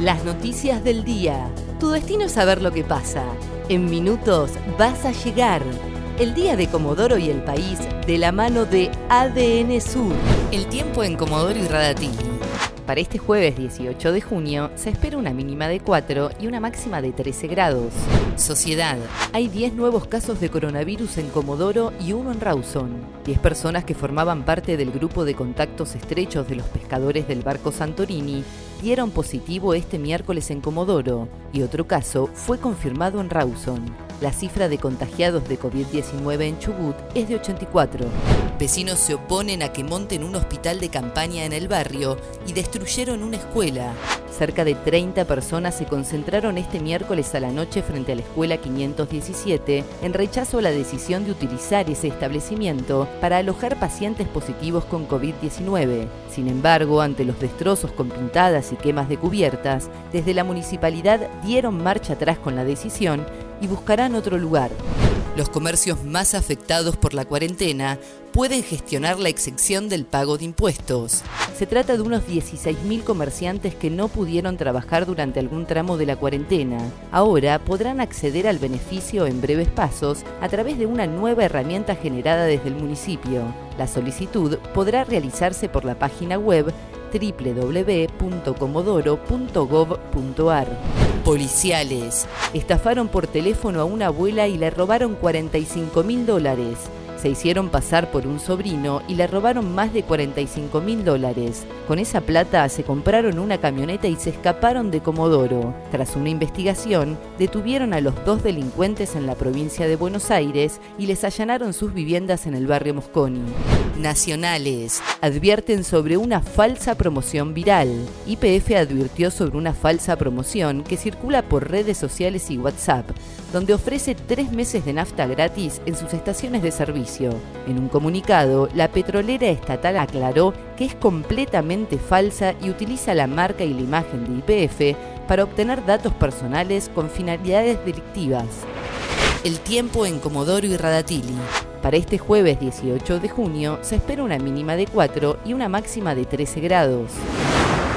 Las noticias del día. Tu destino es saber lo que pasa. En minutos vas a llegar. El día de Comodoro y el país de la mano de ADN Sur. El tiempo en Comodoro y Radatili. Para este jueves 18 de junio se espera una mínima de 4 y una máxima de 13 grados. Sociedad. Hay 10 nuevos casos de coronavirus en Comodoro y uno en Rawson. 10 personas que formaban parte del grupo de contactos estrechos de los pescadores del barco Santorini dieron positivo este miércoles en Comodoro y otro caso fue confirmado en Rawson. La cifra de contagiados de COVID-19 en Chubut es de 84. Vecinos se oponen a que monten un hospital de campaña en el barrio y destruyeron una escuela. Cerca de 30 personas se concentraron este miércoles a la noche frente a la escuela 517 en rechazo a la decisión de utilizar ese establecimiento para alojar pacientes positivos con COVID-19. Sin embargo, ante los destrozos con pintadas y quemas de cubiertas, desde la municipalidad dieron marcha atrás con la decisión y buscarán otro lugar. Los comercios más afectados por la cuarentena pueden gestionar la exención del pago de impuestos. Se trata de unos 16.000 comerciantes que no pudieron trabajar durante algún tramo de la cuarentena. Ahora podrán acceder al beneficio en breves pasos a través de una nueva herramienta generada desde el municipio. La solicitud podrá realizarse por la página web www.comodoro.gov.ar. Policiales. Estafaron por teléfono a una abuela y le robaron 45 mil dólares. Se hicieron pasar por un sobrino y le robaron más de 45 mil dólares. Con esa plata se compraron una camioneta y se escaparon de Comodoro. Tras una investigación, detuvieron a los dos delincuentes en la provincia de Buenos Aires y les allanaron sus viviendas en el barrio Mosconi. Nacionales. Advierten sobre una falsa promoción viral. IPF advirtió sobre una falsa promoción que circula por redes sociales y WhatsApp, donde ofrece tres meses de nafta gratis en sus estaciones de servicio. En un comunicado, la petrolera estatal aclaró que es completamente falsa y utiliza la marca y la imagen de IPF para obtener datos personales con finalidades delictivas. El tiempo en Comodoro y Radatili. Para este jueves 18 de junio se espera una mínima de 4 y una máxima de 13 grados.